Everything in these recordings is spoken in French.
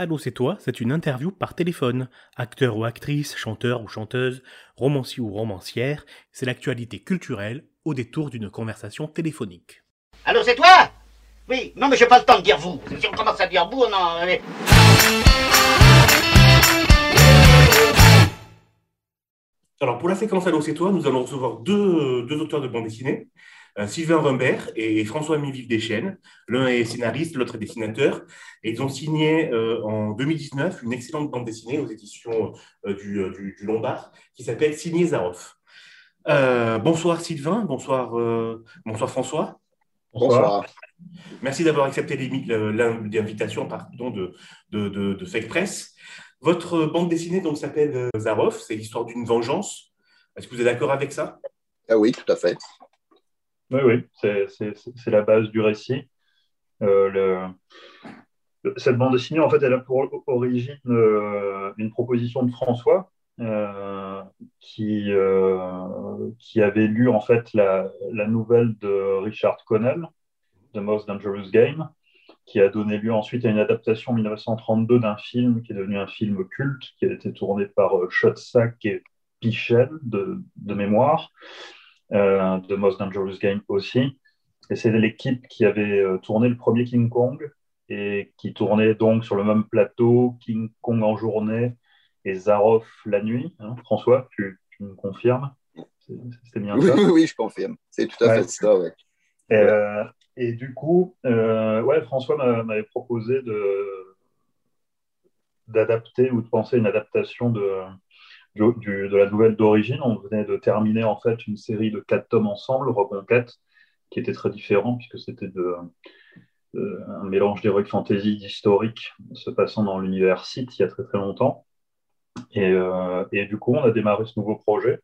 Allô, c'est toi, c'est une interview par téléphone. Acteur ou actrice, chanteur ou chanteuse, romancier ou romancière, c'est l'actualité culturelle au détour d'une conversation téléphonique. Allô, c'est toi? Oui, non, mais j'ai pas le temps de dire vous. Si on commence à dire vous, non. mais- Alors, pour la séquence Allô, c'est toi, nous allons recevoir deux, deux auteurs de bande dessinée, euh, Sylvain Rumbert et François-Ami Vive-Deschênes. L'un est scénariste, l'autre est dessinateur. Et ils ont signé euh, en 2019 une excellente bande dessinée aux éditions euh, du, euh, du- du Lombard qui s'appelle Signé Zaroff. Euh, bonsoir Sylvain, bonsoir, euh, bonsoir François. Bonsoir. Merci d'avoir accepté l'invitation pardon, de, de, de, de Fake Press. Votre bande dessinée donc s'appelle euh, Zaroff, c'est l'histoire d'une vengeance. Est-ce que vous êtes d'accord avec ça? Ah oui, tout à fait. Oui, oui, c'est- la base du récit. Euh, cette bande dessinée, en fait, elle a pour origine euh, une proposition de François euh, qui, avait lu en fait la, nouvelle de Richard Connell, The Most Dangerous Game, qui a donné lieu ensuite à une adaptation en 1932 d'un film qui est devenu un film culte, qui a été tourné par Schoedsack et Pichel de, mémoire de Most Dangerous Game aussi. Et c'est l'équipe qui avait euh, tourné le premier King Kong et qui tournait donc sur le même plateau, King Kong en journée et Zaroff la nuit. hein. François, tu, tu me confirmes? C'est bien Oui, ça? oui, oui, je confirme. C'est tout à Ouais. fait ça, ouais. Euh, et du coup, euh, ouais, François m'a- m'avait proposé d'adapter ou de penser une adaptation de, de la nouvelle d'origine. On venait de terminer en fait une série de quatre tomes ensemble, Reconquête, qui était très différent puisque c'était de, un mélange d'heroic fantasy, d'historique, se passant dans l'univers Sith il y a très très longtemps. Et, euh, et du coup, on a démarré ce nouveau projet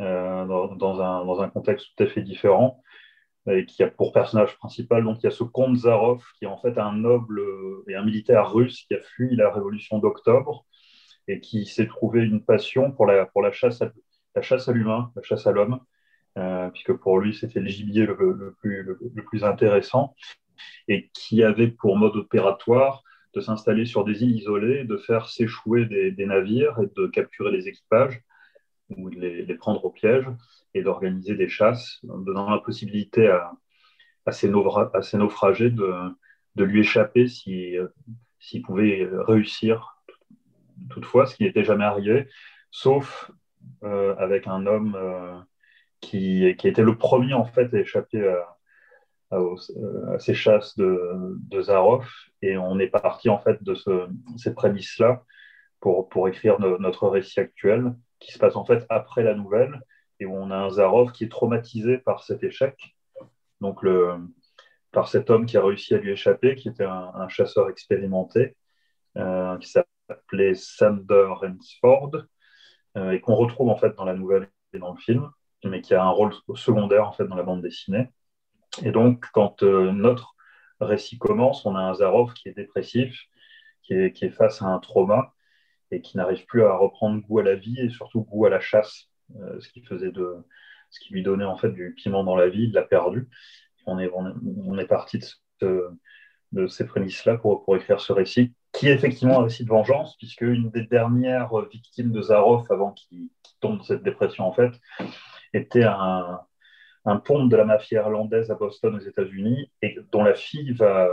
euh, dans, un, dans un contexte tout à fait différent et qui a pour personnage principal, donc il y a ce comte Zaroff, qui est en fait un noble et un militaire russe qui a fui la révolution d'octobre et qui s'est trouvé une passion pour la, pour la, chasse, à, l'humain, la chasse à l'homme, euh, puisque pour lui c'était le gibier le, plus, le, plus intéressant, et qui avait pour mode opératoire de s'installer sur des îles isolées, de faire s'échouer des, navires et de capturer les équipages ou de les, prendre au piège et d'organiser des chasses, donnant la possibilité à, à, ces, naufragés de, de lui échapper si, euh, s'ils pouvaient réussir toutefois, ce qui n'était jamais arrivé, sauf euh, avec un homme euh, qui, qui était le premier en fait à échapper à, à, ces chasses de, de Zaroff, et on est parti en fait de ce, ces prémices-là pour, pour écrire no- notre récit actuel, qui se passe en fait après la nouvelle, et où on a un Zaroff qui est traumatisé par cet échec, donc le, par cet homme qui a réussi à lui échapper, qui était un, chasseur expérimenté, euh, qui s'appelait Sander Rensford, euh, et qu'on retrouve en fait dans la nouvelle et dans le film, mais qui a un rôle secondaire en fait dans la bande dessinée. Et donc, quand euh, notre récit commence, on a un Zaroff qui est dépressif, qui est, face à un trauma et qui n'arrive plus à reprendre goût à la vie et surtout goût à la chasse, euh, ce qui faisait de, ce qui lui donnait en fait du piment dans la vie, il l'a perdu. On est, parti de, ce- de ces prémices-là pour écrire ce récit, qui est effectivement récit de vengeance, puisque une des dernières victimes de Zaroff avant qu'il tombe dans cette dépression en fait, était un, un pompe de la mafia irlandaise à Boston aux États-Unis et dont la fille va,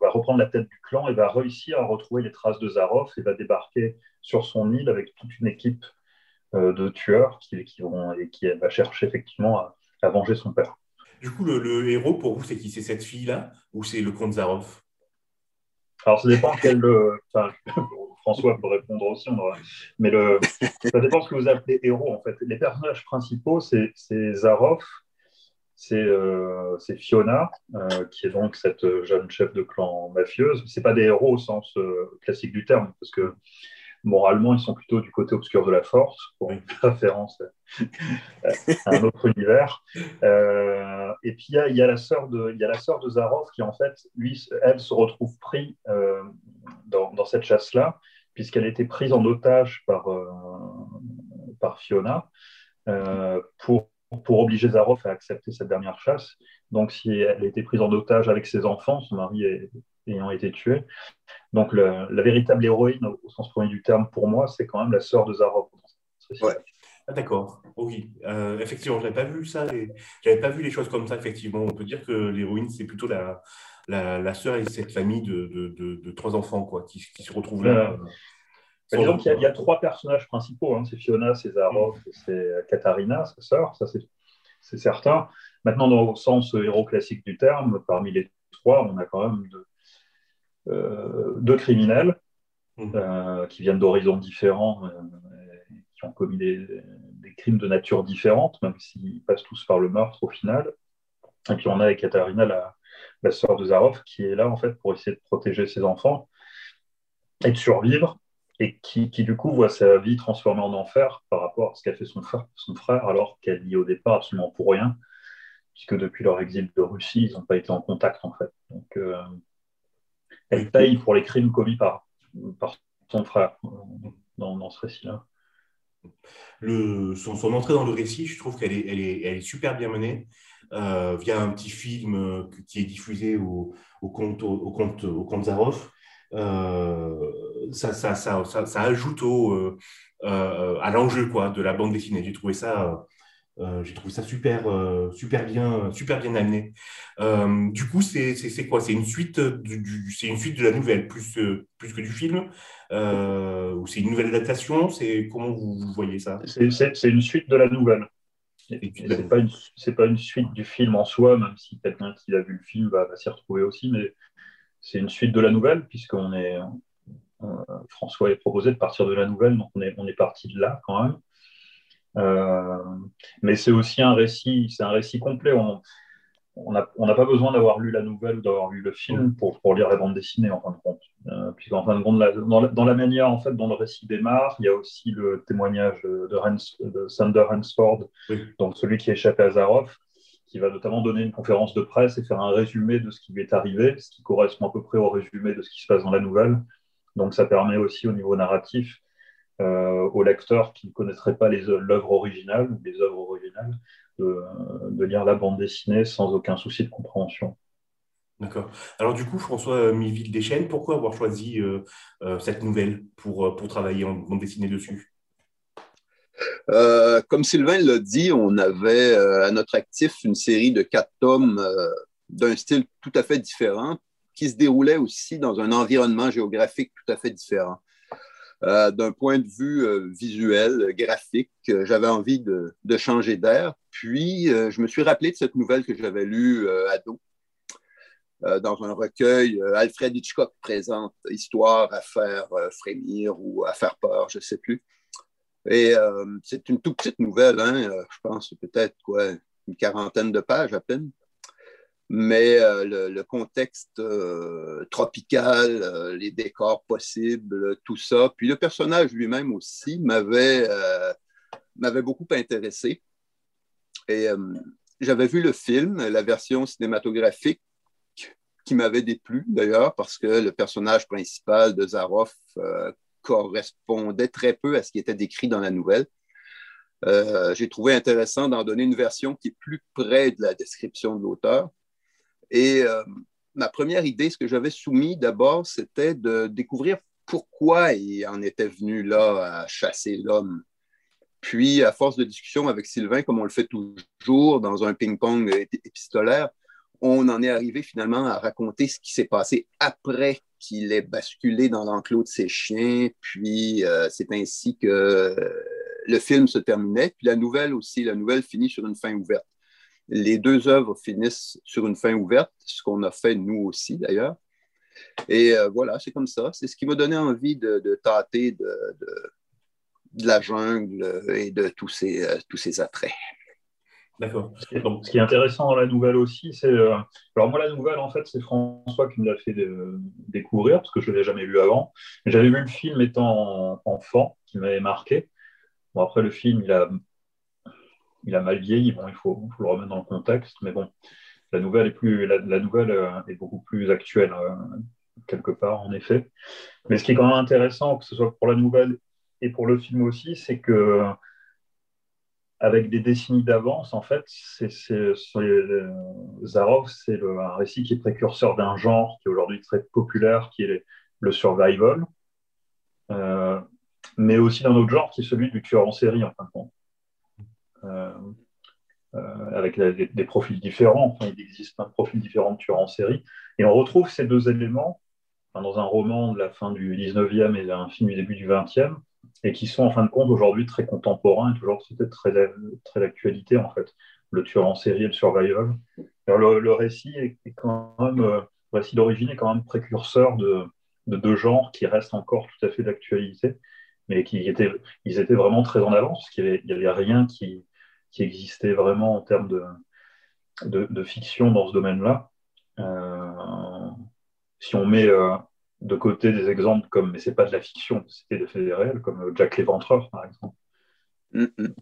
va reprendre la tête du clan et va réussir à retrouver les traces de Zaroff et va débarquer sur son île avec toute une équipe euh, de tueurs qui, vont et qui va chercher effectivement à, à venger son père. Du coup, le, le héros pour vous, c'est qui? C'est cette fille-là ou c'est le comte Zaroff? Alors, ça dépend quel. euh, François peut répondre aussi, on mais le, ça dépend ce que vous appelez héros en fait. Les personnages principaux, c'est Zaroff, c'est euh, Fiona, euh, qui est donc cette jeune chef de clan mafieuse. C'est pas des héros au sens classique du terme, parce que moralement, ils sont plutôt du côté obscur de la force, pour une référence à un autre univers. Euh, et puis il y a, la sœur de, y a la sœur de Zaroff qui en fait, lui, elle se retrouve pris euh, dans, cette chasse-là, puisqu'elle a été prise en otage par, euh, par Fiona euh, pour, pour obliger Zaroff à accepter cette dernière chasse. Donc si elle a été prise en otage avec ses enfants, son mari est, ayant été tuée. Donc la véritable héroïne au, sens premier du terme pour moi, c'est quand même la sœur de Zarov. Ah, d'accord, oui. Euh, effectivement, je n'avais pas vu ça. J'avais pas vu les choses comme ça, effectivement. On peut dire que l'héroïne, c'est plutôt la, la, sœur et cette famille de, de, trois enfants quoi, qui, se retrouvent là. Euh, disons qu'il y, a trois personnages principaux. Hein. C'est Fiona, c'est Zarov et c'est Katharina, sa sœur. Ça, c'est certain. Maintenant, dans le sens héros classique du terme, parmi les trois, on a quand même deux, euh, deux criminels mmh. qui viennent d'horizons différents qui ont commis des, crimes de nature différente, même s'ils passent tous par le meurtre au final. Et puis on a Ekaterina, la, la sœur de Zarov, qui est là en fait pour essayer de protéger ses enfants et de survivre, et qui, du coup voit sa vie transformée en enfer par rapport à ce qu'a fait son frère, son frère alors qu'elle y au départ absolument pour rien, puisque depuis leur exil de Russie, ils n'ont pas été en contact en fait. Donc euh, elle paye pour les crimes commis par, par son frère euh, dans, dans ce récit-là son, entrée dans le récit, je trouve qu'elle est, elle est, super bien menée. Euh, via un petit film euh, qui est diffusé au, au compte, au, compte, au compte Zaroff. Ça, ça, ça, ça, ajoute au, à l'enjeu quoi, de la bande dessinée. J'ai trouvé ça euh, j'ai trouvé ça super, euh, super, bien, super bien amené. Euh, du coup, c'est quoi? C'est une, suite du, une suite de la nouvelle, plus, plus que du film Ou c'est une nouvelle adaptation? Comment vous, voyez ça? C'est une suite de la nouvelle. Ce n'est pas, une, pas une suite du film en soi, même si quelqu'un qui a vu le film va, s'y retrouver aussi, mais c'est une suite de la nouvelle, puisqu'on est. François est proposé de partir de la nouvelle, donc on est, on est parti de là quand même. Euh, mais c'est aussi un récit, c'est un récit complet. On n'a pas besoin d'avoir lu la nouvelle ou d'avoir lu le film pour, pour, lire la bande dessinée, en fin de compte. Euh, Puisqu'en fin de compte, dans, la, manière en fait, dont le récit démarre, il y a aussi le témoignage de, de Sander Hansford, donc celui qui échappé à Zaroff, qui va notamment donner une conférence de presse et faire un résumé de ce qui lui est arrivé, ce qui correspond à peu près au résumé de ce qui se passe dans la nouvelle. Donc ça permet aussi au niveau narratif aux lecteurs qui ne connaîtraient pas l'œuvre originale ou les œuvres originales de, lire la bande dessinée sans aucun souci de compréhension. D'accord. Alors du coup, François Miville Deschênes, pourquoi avoir choisi euh, euh, cette nouvelle pour, pour travailler en bande dessinée dessus? Comme Sylvain l'a dit, on avait à notre actif une série de quatre tomes d'un style tout à fait différent, qui se déroulait aussi dans un environnement géographique tout à fait différent. Euh, d'un point de vue euh, visuel, graphique, euh, j'avais envie de, changer d'air. Puis, je me suis rappelé de cette nouvelle que j'avais lue ado. dans un recueil, Alfred Hitchcock présente Histoire à faire frémir ou à faire peur, je ne sais plus. Et c'est une toute petite nouvelle, hein, je pense peut-être quoi, une quarantaine de pages à peine mais euh, le, contexte euh, tropical, euh, les décors possibles, tout ça, puis le personnage lui-même aussi m'avait m'avait beaucoup intéressé. Et j'avais vu le film, la version cinématographique, qui m'avait déplu d'ailleurs, parce que le personnage principal de Zaroff correspondait très peu à ce qui était décrit dans la nouvelle. J'ai trouvé intéressant d'en donner une version qui est plus près de la description de l'auteur. Et euh, ma première idée, ce que j'avais soumis d'abord, c'était de découvrir pourquoi il en était venu là à chasser l'homme. Puis, à force de discussion avec Sylvain, comme on le fait toujours dans un ping-pong épistolaire, on en est arrivé finalement à raconter ce qui s'est passé après qu'il ait basculé dans l'enclos de ses chiens. Puis, euh, c'est ainsi que le film se terminait. Puis, la nouvelle aussi, la nouvelle finit sur une fin ouverte. Les deux œuvres finissent sur une fin ouverte, ce qu'on a fait nous aussi d'ailleurs. Et euh, voilà, c'est comme ça. C'est ce qui m'a donné envie de, tâter de, la jungle et de tous ces, euh, tous ces attraits. D'accord. Ce qui est intéressant dans la nouvelle aussi, c'est. Euh, alors, moi, la nouvelle, en fait, c'est François qui me l'a fait découvrir, parce que je ne l'ai jamais lu avant. J'avais vu le film étant enfant, qui m'avait marqué. Bon, après, le film, il a il a mal vieilli. Bon, il faut, le remettre dans le contexte, mais bon, la nouvelle est, plus, la, nouvelle euh, est beaucoup plus actuelle, euh, quelque part, en effet. Mais ce qui est quand même intéressant, que ce soit pour la nouvelle et pour le film aussi, c'est que avec des décennies d'avance, en fait, c'est, Zarov, c'est un récit qui est précurseur d'un genre qui est aujourd'hui très populaire, qui est le survival, euh, mais aussi d'un autre genre qui est celui du tueur en série, en fin de compte. Euh, euh, avec des, profils différents. Il existe un profil différent de tueur en série. Et on retrouve ces deux éléments dans un roman de la fin du 19e et un film du début du 20e, et qui sont en fin de compte aujourd'hui très contemporains et toujours très, très, d'actualité en fait. Le tueur en série et le survival. le, récit est, quand même, euh, le récit d'origine est quand même précurseur de, de deux genres qui restent encore tout à fait d'actualité, mais qui étaient, ils étaient vraiment très en avance, parce qu'il n'y avait, rien qui, qui, existait vraiment en termes de, de, fiction dans ce domaine-là. Euh, si on met euh, de côté des exemples comme, mais c'est pas de la fiction, c'était des faits réels, comme Jack l'Éventreur, par exemple. Mm-hmm.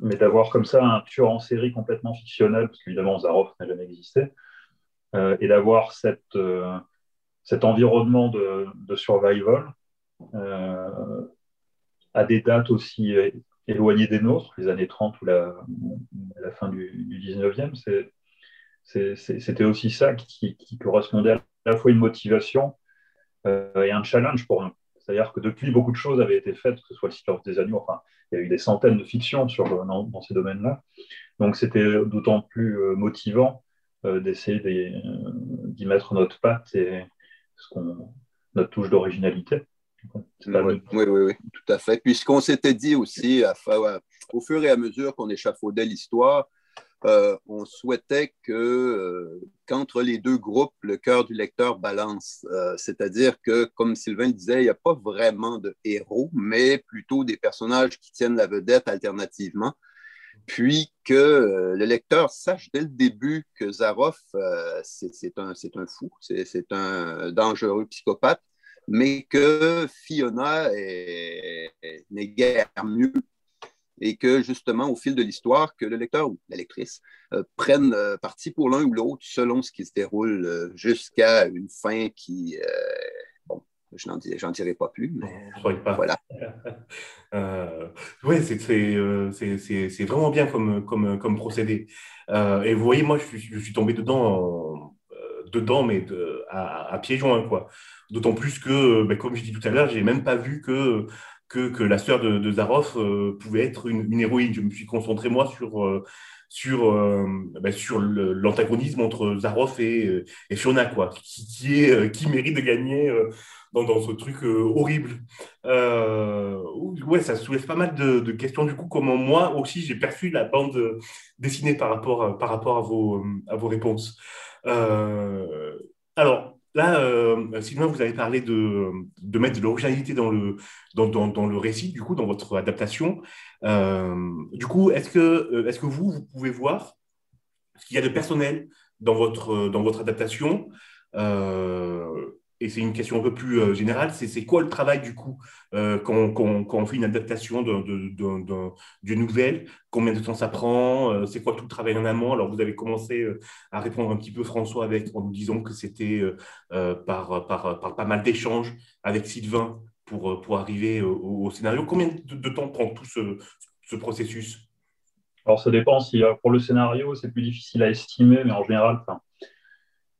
Mais d'avoir comme ça un tueur en série complètement fictionnel, parce qu'évidemment Zaroff n'a jamais existé, euh, et d'avoir cette, euh, cet environnement de, de survival euh, à des dates aussi éloignées des nôtres, les années 30 ou la, fin du, du 19e, c'était aussi ça qui, qui, correspondait à la fois une motivation euh, et un challenge pour nous. C'est-à-dire que depuis, beaucoup de choses avaient été faites, que ce soit le Silence des Agneaux, enfin, il y a eu des centaines de fictions sur, dans, ces domaines-là. Donc c'était d'autant plus euh, motivant euh, d'essayer d'y mettre notre patte et notre touche d'originalité. Oui, oui, oui, tout à fait. Puisqu'on s'était dit aussi, au fur et à mesure qu'on échafaudait l'histoire, euh, on souhaitait que euh, qu'entre les deux groupes, le cœur du lecteur balance. Euh, c'est-à-dire que, comme Sylvain disait, il n'y a pas vraiment de héros, mais plutôt des personnages qui tiennent la vedette alternativement. Puis que le lecteur sache dès le début que Zaroff, c'est un, un fou, c'est un dangereux psychopathe, mais que Fiona n'est guère mieux et que justement, au fil de l'histoire, que le lecteur ou la lectrice euh, prenne euh, parti pour l'un ou l'autre selon ce qui se déroule euh, jusqu'à une fin qui, bon, je n'en dirai, pas plus, mais pas. voilà. oui, c'est vraiment bien comme, comme, comme procédé. et vous voyez, moi, je suis, je suis tombé dedans, dedans mais de, à, à, pieds joints, quoi. D'autant plus que, ben, comme je dis tout à l'heure, j'ai même pas vu que que, la sœur de, de Zaroff euh, pouvait être une, héroïne. Je me suis concentré, moi, sur, euh, sur, euh, ben, sur l'antagonisme entre Zaroff et, et Fiona, quoi, qui, qui, mérite de gagner dans, dans, ce truc horrible. ouais, ça soulève pas mal de, de, questions, du coup, comment moi aussi j'ai perçu la bande dessinée par rapport, par rapport à, vos, à vos réponses. alors, Là, euh, Sylvain, vous avez parlé de, mettre de l'originalité dans le, dans, le récit, du coup, dans votre adaptation. Euh, du coup, est-ce que, euh, est-ce que vous, vous pouvez voir ce qu'il y a de personnel dans votre, dans votre adaptation? Et c'est une question un peu plus euh, générale, c'est quoi le travail du coup euh, quand, on fait une adaptation d'une nouvelle? Combien de temps ça prend? Euh, C'est quoi tout le travail en amont? Alors vous avez commencé à répondre un petit peu François avec en nous disant que c'était par, par, par, pas mal d'échanges avec Sylvain pour, pour arriver au, scénario. Combien de, temps prend tout ce, ce processus? Alors ça dépend. Si, pour le scénario, c'est plus difficile à estimer, mais en général,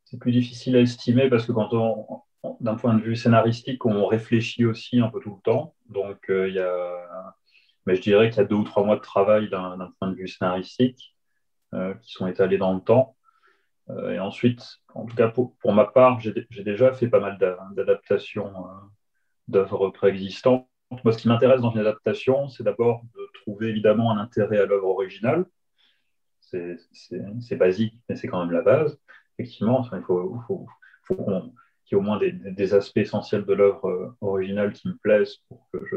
c'est plus difficile à estimer parce que quand on, d'un point de vue scénaristique, on réfléchit aussi un peu tout le temps. Donc, euh, il y a, mais je dirais qu'il y a deux ou trois mois de travail d'un point de vue scénaristique euh, qui sont étalés dans le temps. Euh, et ensuite, en tout cas pour, ma part, j'ai déjà fait pas mal d'adaptations d'œuvres préexistantes. Moi, ce qui m'intéresse dans une adaptation, c'est d'abord de trouver évidemment un intérêt à l'œuvre originale. C'est basique, mais c'est quand même la base. Effectivement, il faut, faut, faut qu'on y au moins des, aspects essentiels de l'œuvre euh, originale qui me plaisent pour que je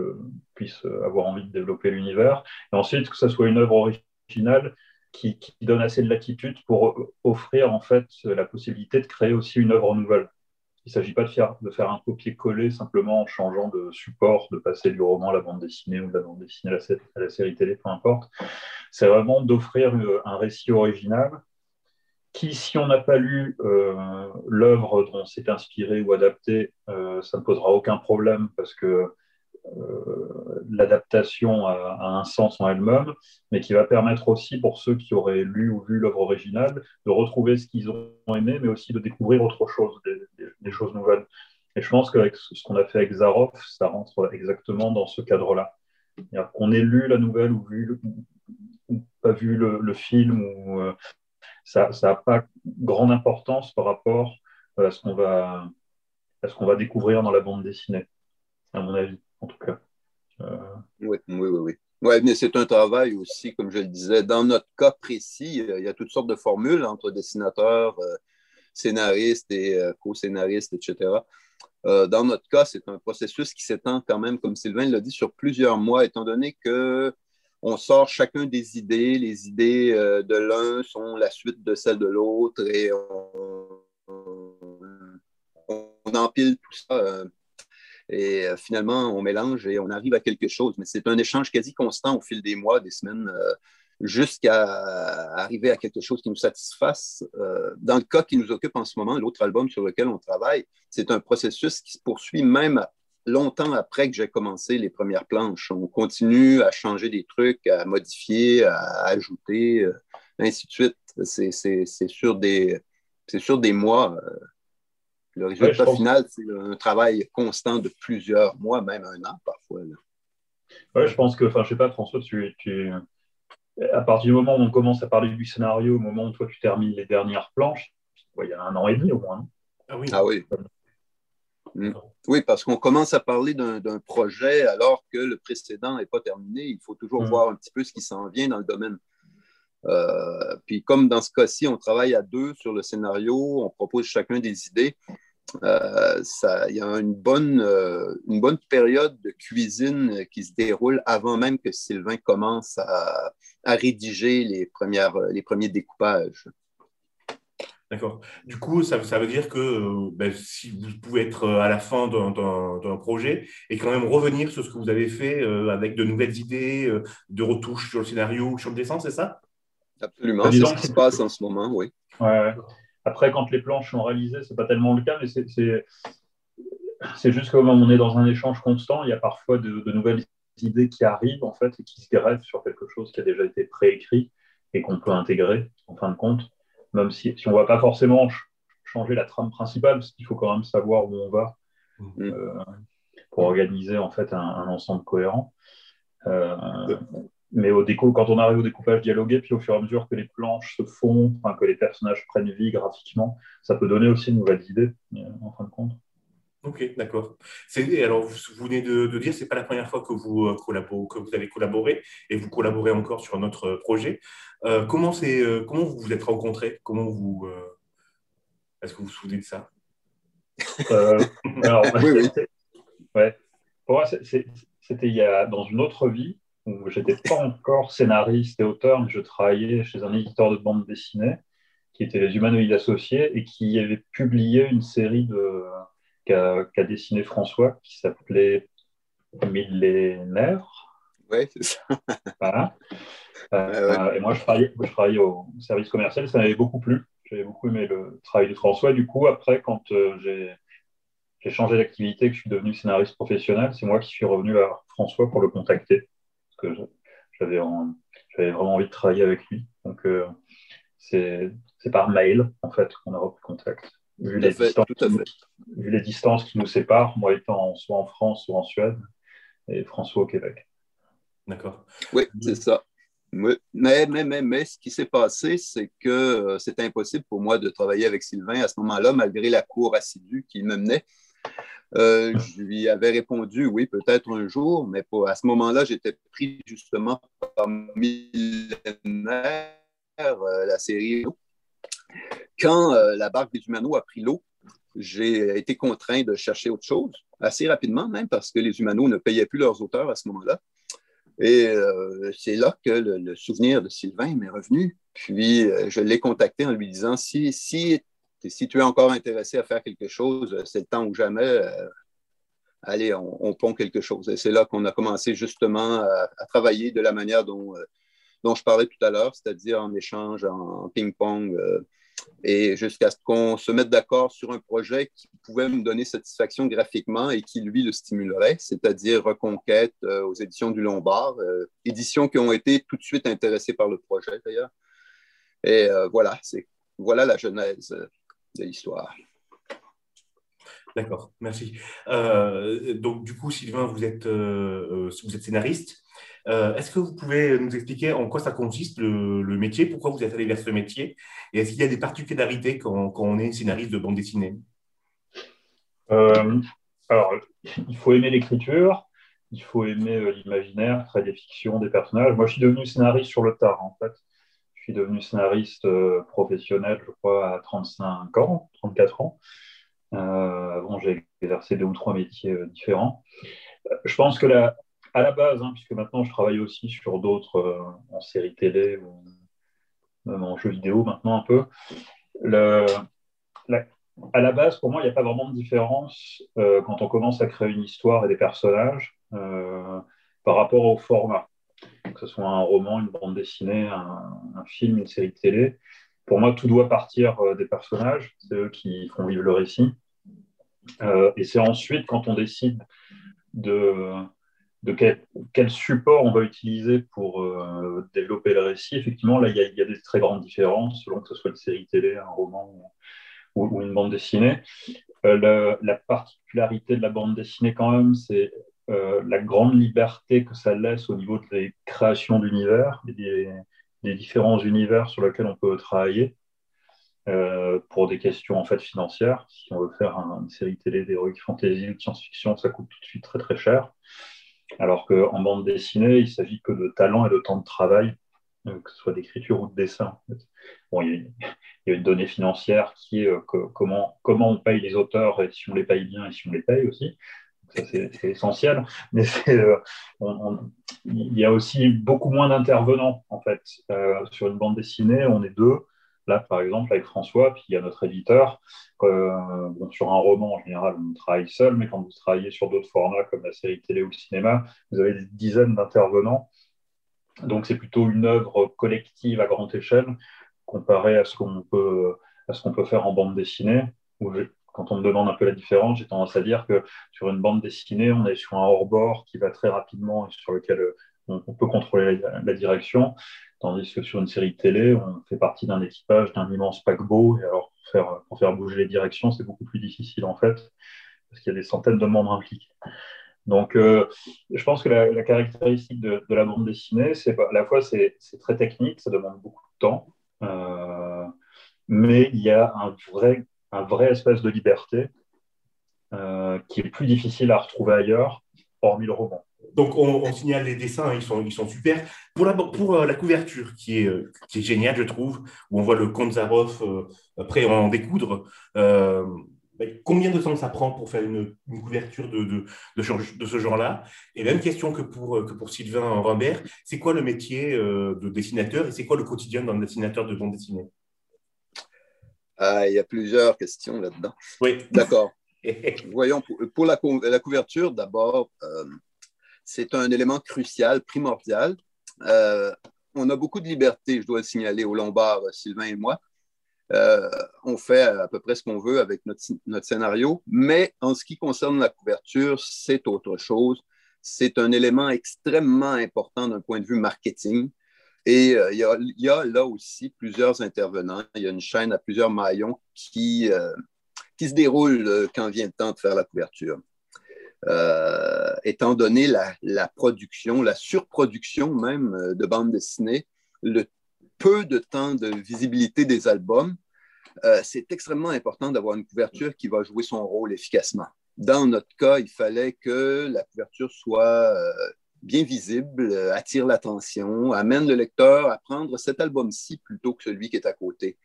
puisse euh, avoir envie de développer l'univers. Et ensuite, que ce soit une œuvre originale qui, donne assez de latitude pour euh, offrir en fait la possibilité de créer aussi une œuvre nouvelle. Il ne s'agit pas de faire, de faire un copier-coller simplement en changeant de support, de passer du roman à la bande dessinée ou de la bande dessinée à la série télé, peu importe. C'est vraiment d'offrir un récit original qui, si on n'a pas lu euh, l'œuvre dont c'est inspiré ou adapté, euh, ça ne posera aucun problème parce que l'adaptation a, un sens en elle-même, mais qui va permettre aussi pour ceux qui auraient lu ou vu l'œuvre originale de retrouver ce qu'ils ont aimé, mais aussi de découvrir autre chose, des, choses nouvelles. Et je pense qu'avec ce qu'on a fait avec Zaroff, ça rentre exactement dans ce cadre-là. Qu'on ait lu la nouvelle ou, vu ou pas vu le, film, ou, euh, ça n'a pas grande importance par rapport à ce qu'on va, à va découvrir dans la bande dessinée, à mon avis, en tout cas. Euh, oui, oui, oui. oui. mais c'est un travail aussi, comme je le disais. Dans notre cas précis, il y a toutes sortes de formules entre dessinateurs, euh, scénaristes et euh, co-scénaristes, etc. dans notre cas, c'est un processus qui s'étend quand même, comme Sylvain l'a dit, sur plusieurs mois, étant donné que on sort chacun des idées. Les idées de l'un sont la suite de celles de l'autre et on empile tout ça et euh, finalement, on mélange et on arrive à quelque chose. Mais c'est un échange quasi constant au fil des mois, des semaines, euh, jusqu'à arriver à quelque chose qui nous satisfasse. Euh, dans le cas qui nous occupe en ce moment, l'autre album sur lequel on travaille, c'est un processus qui se poursuit même longtemps après que j'ai commencé les premières planches. On continue à changer des trucs, à modifier, à ajouter, ainsi de suite. C'est sur des, sur des mois. Le résultat final, c'est un travail constant de plusieurs mois, même un an parfois. Oui, je pense que, enfin, je sais pas, François, tu, à partir du moment où on commence à parler du scénario, au moment où toi tu termines les dernières planches, il y a un an et demi au moins. Ah oui. Ah oui. Mm. Oui, parce qu'on commence à parler d'un projet alors que le précédent n'est pas terminé. Il faut toujours mm. voir un petit peu ce qui s'en vient dans le domaine. Euh, puis comme dans ce cas-ci, on travaille à deux sur le scénario, on propose chacun des idées. Euh, il y a une bonne, euh, une bonne période de cuisine qui se déroule avant même que Sylvain commence à, rédiger les, premières, les premiers découpages. D'accord. Du coup, ça, ça, veut dire que ben, si vous pouvez être à la fin d'un projet et quand même revenir sur ce que vous avez fait avec de nouvelles idées, de retouches sur le scénario, sur le dessin, c'est ça? Absolument, c'est ce qui se passe en ce moment, oui. Après, quand les planches sont réalisées, ce n'est pas tellement le cas, mais c'est juste que on est dans un échange constant, il y a parfois de, nouvelles idées qui arrivent en fait et qui se greffent sur quelque chose qui a déjà été préécrit et qu'on peut intégrer en fin de compte, même si, si on ne va pas forcément changer la trame principale, parce qu'il faut quand même savoir où on va mm. euh, pour organiser en fait un, ensemble cohérent. Euh, mais au déco, quand on arrive au découpage dialogué, puis au fur et à mesure que les planches se font, que les personnages prennent vie graphiquement, ça peut donner aussi une nouvelle idée, euh, en fin de compte. Ok, d'accord. Alors, vous, venez de, de dire, c'est pas la première fois que vous, euh, que vous avez collaboré et vous collaborez encore sur notre projet. Euh, comment, comment vous vous êtes rencontrés? Comment vous Est-ce que vous vous souvenez de ça? Alors, oui, oui. Ouais. Pour moi, c'était il y a, dans une autre vie où j'étais pas encore scénariste et auteur, mais je travaillais chez un éditeur de bande dessinée qui était les Humanoïdes Associés et qui avait publié une série de qu'a dessiné François qui s'appelait Millénaire. Oui, c'est ça. Voilà. Euh, et moi, je travaillais, je travaillais au service commercial, ça m'avait beaucoup plu. J'avais beaucoup aimé le travail de François. Du coup, après, quand euh, j'ai changé d'activité, que je suis devenu scénariste professionnel, c'est moi qui suis revenu à François pour le contacter j'avais vraiment envie de travailler avec lui. Donc, euh, c'est par mail, en fait, qu'on a repris contact. Vu les, distances, vu les, distances, qui nous séparent, moi étant soit en France, soit en Suède, et François au Québec. D'accord. Oui, c'est ça. Mais, mais, mais, mais, ce qui s'est passé, c'est que euh, c'était impossible pour moi de travailler avec Sylvain à ce moment-là, malgré la cour assidue qu'il me menait. Euh, je lui avais répondu oui, peut-être un jour, mais à ce moment-là, j'étais pris justement par Millénaire, euh, la série. Quand euh, la barque des Humanos a pris l'eau, j'ai été contraint de chercher autre chose, assez rapidement même, parce que les Humanos ne payaient plus leurs auteurs à ce moment-là. Et c'est là que le, souvenir de Sylvain m'est revenu. Puis je l'ai contacté en lui disant si, si si tu es encore intéressé à faire quelque chose, c'est le temps ou jamais. Euh, allez, on, pond quelque chose. Et c'est là qu'on a commencé justement à, travailler de la manière dont, euh, dont je parlais tout à l'heure, c'est-à-dire en échange, en, ping-pong, euh, et jusqu'à ce qu'on se mette d'accord sur un projet qui pouvait me donner satisfaction graphiquement et qui, lui, le stimulerait, c'est-à-dire Reconquête euh, aux éditions du Lombard, euh, éditions qui ont été tout de suite intéressées par le projet, d'ailleurs. Et voilà, c'est voilà la genèse de l'histoire. D'accord, merci. donc, du coup, Sylvain, vous êtes, vous êtes scénariste. Euh, est-ce que vous pouvez nous expliquer en quoi ça consiste le, métier, pourquoi vous êtes allé vers ce métier, et est-ce qu'il y a des particularités quand, on est scénariste de bande dessinée? Euh, Alors, il faut aimer l'écriture, il faut aimer euh, l'imaginaire, créer des fictions, des personnages. Moi, je suis devenu scénariste sur le tard, en fait. Je suis devenu scénariste professionnel, je crois, à 35 ans, 34 ans. avant, j'ai exercé deux ou trois métiers différents. Je pense que la, à la base, hein, puisque maintenant je travaille aussi sur d'autres euh, en série télé ou même en jeu vidéo maintenant un peu. à la base, pour moi, il n'y a pas vraiment de différence euh, quand on commence à créer une histoire et des personnages euh, par rapport au format. Que ce soit un roman, une bande dessinée, un, film, une série télé. Pour moi, tout doit partir des personnages. C'est eux qui font vivre le récit. et c'est ensuite, quand on décide de, de quel, support on va utiliser pour euh, développer le récit, effectivement, là, il y, a des très grandes différences selon que ce soit une série télé, un roman ou, une bande dessinée. Euh, la particularité de la bande dessinée, quand même, c'est euh, la grande liberté que ça laisse au niveau des créations d'univers des, différents univers sur lesquels on peut travailler. pour des questions en fait financières. Si on veut faire une série télé d'heroic fantasy ou de science-fiction, ça coûte tout de suite très très cher. Alors qu'en bande dessinée, il s'agit que de talent et de temps de travail, euh, que ce soit d'écriture ou de dessin. Bon, il, y a, une donnée financière qui est euh, comment, comment on paye les auteurs et si on les paye bien et si on les paye aussi. Ça, c'est essentiel. Mais euh, il y a aussi beaucoup moins d'intervenants, en fait. sur une bande dessinée, on est deux. Là, par exemple, avec François, puis il y a notre éditeur. Euh, sur un roman, en général, on travaille seul, mais quand vous travaillez sur d'autres formats comme la série télé ou le cinéma, vous avez des dizaines d'intervenants. Donc, c'est plutôt une œuvre collective à grande échelle comparée à ce qu'on peut, à ce qu'on peut faire en bande dessinée. quand on me demande un peu la différence, j'ai tendance à dire que sur une bande dessinée, on est sur un hors-bord qui va très rapidement et sur lequel on, peut contrôler la direction. Tandis que sur une série de télé, on fait partie d'un équipage d'un immense paquebot. Et alors, pour faire, bouger les directions, c'est beaucoup plus difficile en fait, parce qu'il y a des centaines de membres impliqués. Donc, euh, je pense que la, caractéristique de, la bande dessinée, c'est à la fois c'est très technique, ça demande beaucoup de temps, euh, mais il y a un vrai, un vrai espace de liberté euh, qui est plus difficile à retrouver ailleurs, hormis le roman. Donc, on, signale les dessins, hein, ils sont, ils sont super. Pour la, pour euh, la couverture, qui est, euh, qui est géniale, je trouve, où on voit le comte Zaroff euh, prêt en découdre, combien de temps ça prend pour faire une, couverture de, de, de, ce genre-là? Et même question que pour, que pour Sylvain Rambert, c'est quoi le métier de dessinateur et c'est quoi le quotidien d'un dessinateur de bande dessinée? Ah, Il y a plusieurs questions là-dedans. Oui. D'accord. Voyons, pour, la, la, couverture, d'abord, c'est un élément crucial, primordial. Euh, on a beaucoup de liberté, je dois le signaler au Lombard, Sylvain et moi. Euh, on fait à peu près ce qu'on veut avec notre, scénario, mais en ce qui concerne la couverture, c'est autre chose. C'est un élément extrêmement important d'un point de vue marketing. Et euh, il, y a, là aussi plusieurs intervenants. Il y a une chaîne à plusieurs maillons qui, qui se déroule quand vient le temps de faire la couverture. Euh, étant donné la, production, la surproduction même euh, de bandes dessinées, le peu de temps de visibilité des albums, euh, c'est extrêmement important d'avoir une couverture qui va jouer son rôle efficacement. Dans notre cas, il fallait que la couverture soit bien visible, attire l'attention, amène le lecteur à prendre cet album-ci plutôt que celui qui est à côté.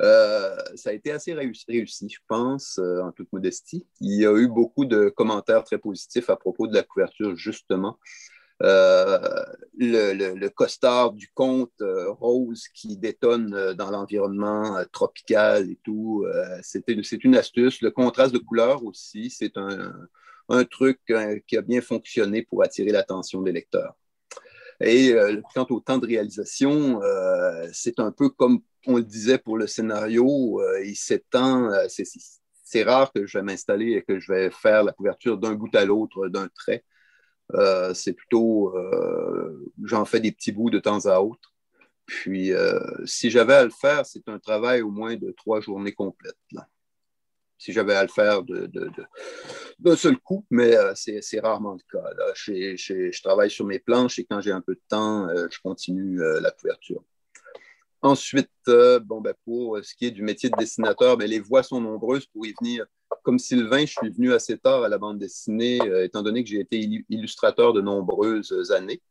Euh, ça a été assez réussi, je pense, euh, en toute modestie. Il y a eu beaucoup de commentaires très positifs à propos de la couverture, justement. Euh, le, costard du conte rose qui détonne dans l'environnement tropical et tout, c'est une astuce. Le contraste de couleurs aussi, c'est un, truc qui a bien fonctionné pour attirer l'attention des lecteurs. Et quant au temps de réalisation, c'est un peu comme on le disait pour le scénario, il s'étend, c'est rare que je vais m'installer et que je vais faire la couverture d'un bout à l'autre d'un trait. Euh, c'est plutôt, euh, j'en fais des petits bouts de temps à autre. Puis, euh, si j'avais à le faire, c'est un travail au moins de trois journées complètes. Si j'avais à le faire d'un seul coup, mais c'est rarement le cas. Je, travaille sur mes planches et quand j'ai un peu de temps, je continue la couverture. Ensuite, bon, ben, pour ce qui est du métier de dessinateur, ben, les voies sont nombreuses pour y venir comme Sylvain, je suis venu assez tard à la bande dessinée, euh, étant donné que j'ai été illustrateur de nombreuses années.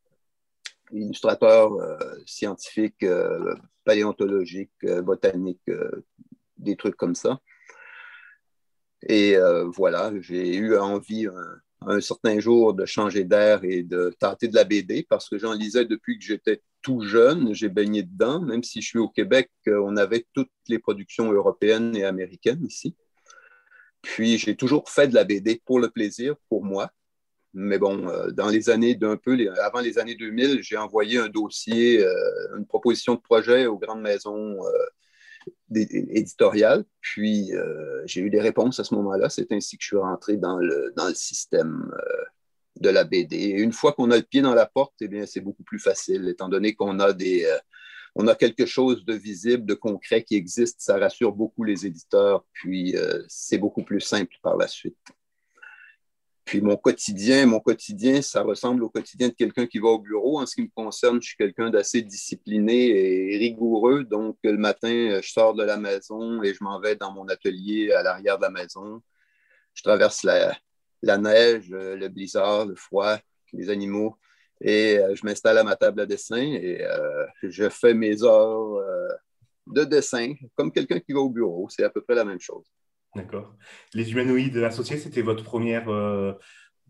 Illustrateur euh, scientifique, euh, paléontologique, botanique, des trucs comme ça. Et voilà, j'ai eu envie un, certain jour de changer d'air et de tenter de la BD parce que j'en lisais depuis que j'étais tout jeune. J'ai baigné dedans, même si je suis au Québec, on avait toutes les productions européennes et américaines ici. Puis j'ai toujours fait de la BD pour le plaisir, pour moi. Mais bon, euh, dans les années d'un peu, avant les années 2000, j'ai envoyé un dossier, euh, une proposition de projet aux grandes maisons euh, éditoriales. Puis j'ai eu des réponses à ce moment-là. C'est ainsi que je suis rentré dans le, système de la BD. Et une fois qu'on a le pied dans la porte, eh bien, c'est beaucoup plus facile, étant donné qu'on a des on a quelque chose de visible, de concret qui existe. Ça rassure beaucoup les éditeurs, puis euh, c'est beaucoup plus simple par la suite. Puis mon quotidien, mon quotidien, ça ressemble au quotidien de quelqu'un qui va au bureau. En ce qui me concerne, je suis quelqu'un d'assez discipliné et rigoureux. Donc, le matin, je sors de la maison et je m'en vais dans mon atelier à l'arrière de la maison. Je traverse la, neige, le blizzard, le froid, les animaux. Et euh, je m'installe à ma table à dessin et euh, je fais mes heures euh, de dessin comme quelqu'un qui va au bureau. C'est à peu près la même chose. D'accord. Les humanoïdes associés, c'était votre première,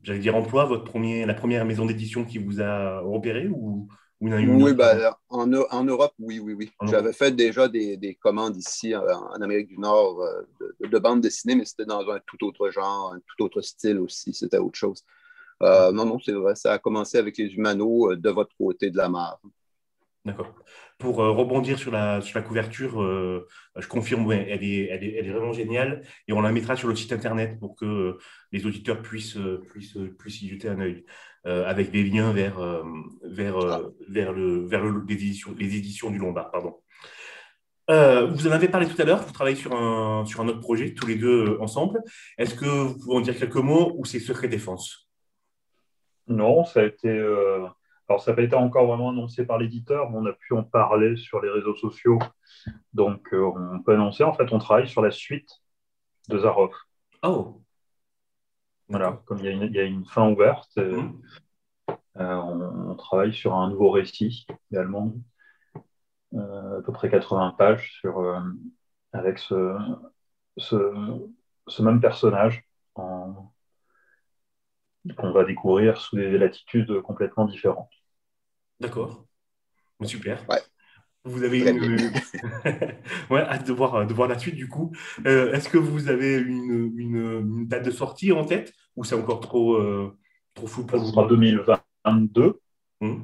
j'allais dire emploi, votre premier, la première maison d'édition qui vous a repéré ou, ou Oui, ben, en, en, Europe, oui, oui, oui. J'avais fait déjà des, des commandes ici en, Amérique du Nord de, de bandes dessinées, mais c'était dans un tout autre genre, un tout autre style aussi. C'était autre chose. Euh, non, non, c'est vrai, ça a commencé avec les humanos euh, de votre côté de la mare. D'accord. Pour euh, rebondir sur la, sur la couverture, je confirme, elle, est, elle, est, vraiment géniale et on la mettra sur le site internet pour que les auditeurs puissent, puissent, puissent y jeter un œil avec des liens vers, vers, vers, le, vers le, les, éditions, les éditions du Lombard. Pardon. vous en avez parlé tout à l'heure, vous travaillez sur un, sur un autre projet, tous les deux ensemble. Est-ce que vous pouvez en dire quelques mots ou c'est secret défense? Non, ça a été. Euh, alors, ça n'a pas été encore vraiment annoncé par l'éditeur, mais on a pu en parler sur les réseaux sociaux. Donc, euh, on peut annoncer. En fait, on travaille sur la suite de Zarov. Oh Voilà, comme il y, a une, fin ouverte, euh, mhm. on, travaille sur un nouveau récit également, à peu près 80 pages, sur, avec ce, ce, même personnage en qu'on va découvrir sous des latitudes complètement différentes. D'accord. Super. Vous avez une... ouais, hâte de voir, de voir la suite du coup. Euh, est-ce que vous avez une, une, date de sortie en tête ou c'est encore trop, euh, trop fou pour vous Ce sera 2022, hmm.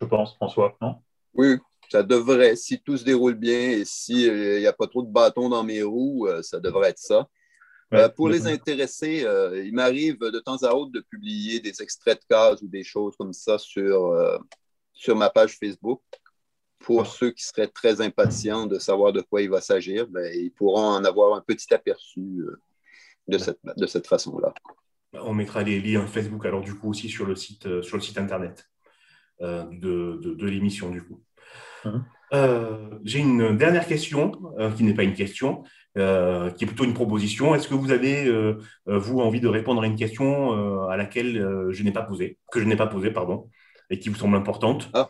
je pense, François, non? Oui, ça devrait, si tout se déroule bien et s'il n'y a pas trop de bâtons dans mes roues, euh, ça devrait être ça. Euh, pour les intéressés, euh, il m'arrive de temps à autre de publier des extraits de cases ou des choses comme ça sur, euh, sur ma page Facebook. Pour ceux qui seraient très impatients de savoir de quoi il va s'agir, ben, ils pourront en avoir un petit aperçu de cette, de cette façon-là. On mettra les liens Facebook alors du coup aussi sur le site, sur le site internet de, de, l'émission du coup. Mmh. J'ai une dernière question qui n'est pas une question. Euh, qui est plutôt une proposition. Est-ce que vous avez, euh, euh, vous, envie de répondre à une question à laquelle je n'ai pas posé, que je n'ai pas posée, pardon, et qui vous semble importante? Ah.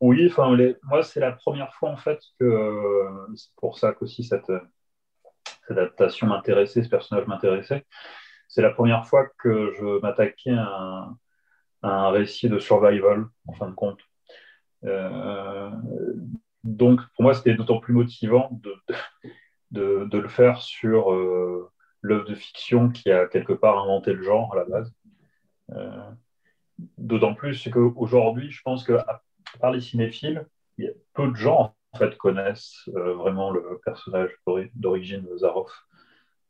Oui, enfin, moi, c'est la première fois, en fait, que c'est pour ça qu'aussi cette, cette adaptation m'intéressait, ce personnage m'intéressait. C'est la première fois que je m'attaquais à, à un récit de survival, en fin de compte. Euh, donc, pour moi, c'était d'autant plus motivant de, le faire sur euh, l'œuvre de fiction qui a quelque part inventé le genre à la base. D'autant plus qu'aujourd'hui, je pense que par les cinéphiles, peu de gens connaissent vraiment le personnage d'origine Zaroff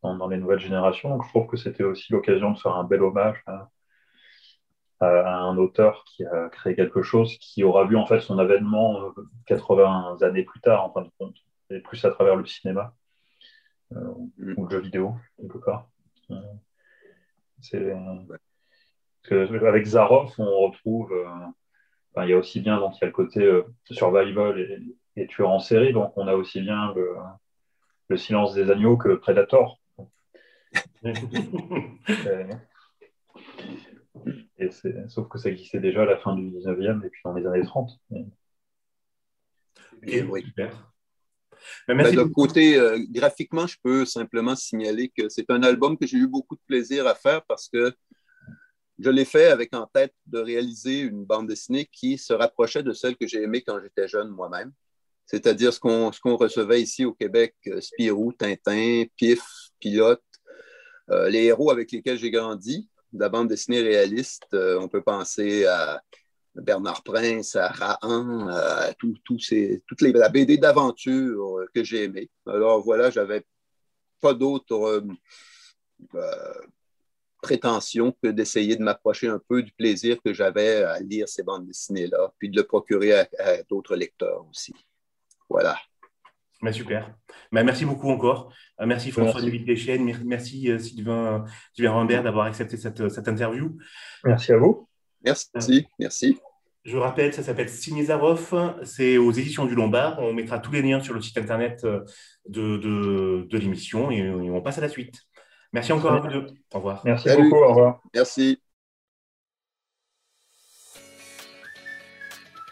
dans, les nouvelles générations. Donc je trouve que c'était aussi l'occasion de faire un bel hommage à, un auteur qui a créé quelque chose qui aura vu en fait son avènement 80 années plus tard, en fin de compte, et plus à travers le cinéma euh, mm. ou le jeu vidéo, quelque part. Euh, c'est avec Zaroff, on retrouve. Euh, il y a aussi bien donc il y a le côté survival et, tueur en série, donc on a aussi bien le, le silence des agneaux que Predator. et, sauf que ça existait déjà à la fin du 19e et puis dans les années 30. Et, oui. Super. Ben, de côté, euh, graphiquement, je peux simplement signaler que c'est un album que j'ai eu beaucoup de plaisir à faire parce que je l'ai fait avec en tête de réaliser une bande dessinée qui se rapprochait de celle que j'ai aimée quand j'étais jeune moi-même. C'est-à-dire ce qu'on recevait ici au Québec, euh, Spirou, Tintin, Pif, Pilote, euh, les héros avec lesquels j'ai grandi, de la bande dessinée réaliste. on peut penser à Bernard Prince, à Rahan, à tout, ces, toutes les la BD d'aventure que j'ai aimé. Alors voilà, j'avais pas d'autre euh, euh, prétention que d'essayer de m'approcher un peu du plaisir que j'avais à lire ces bandes dessinées-là, puis de le procurer à, d'autres lecteurs aussi. Voilà. Mais super. Mais merci beaucoup encore. Euh, merci François-David Deschênes. Merci Sylvain, Sylvain Rambert d'avoir accepté cette, cette interview. Merci à vous. Merci, merci. Je rappelle, ça s'appelle Zarov, c'est aux éditions du Lombard. On mettra tous les liens sur le site internet euh, de, de, l'émission et on passe à la suite. Merci encore à vous deux. Au revoir. Merci beaucoup, au revoir. Merci.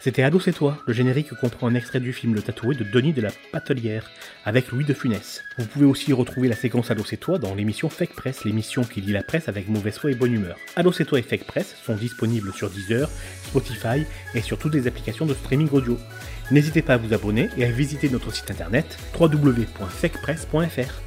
C'était Ado c'est toi, le générique comprend un extrait du film Le Tatoué de Denis de la Patelière, avec Louis de Funès. Vous pouvez aussi retrouver la séquence Ado c'est toi dans l'émission Fake Press, l'émission qui lit la presse avec mauvaise foi et bonne humeur. Ado c'est toi et Fake Press sont disponibles sur Deezer, Spotify et sur toutes les applications de streaming audio. N'hésitez pas à vous abonner et à visiter notre site internet www.fakepress.fr.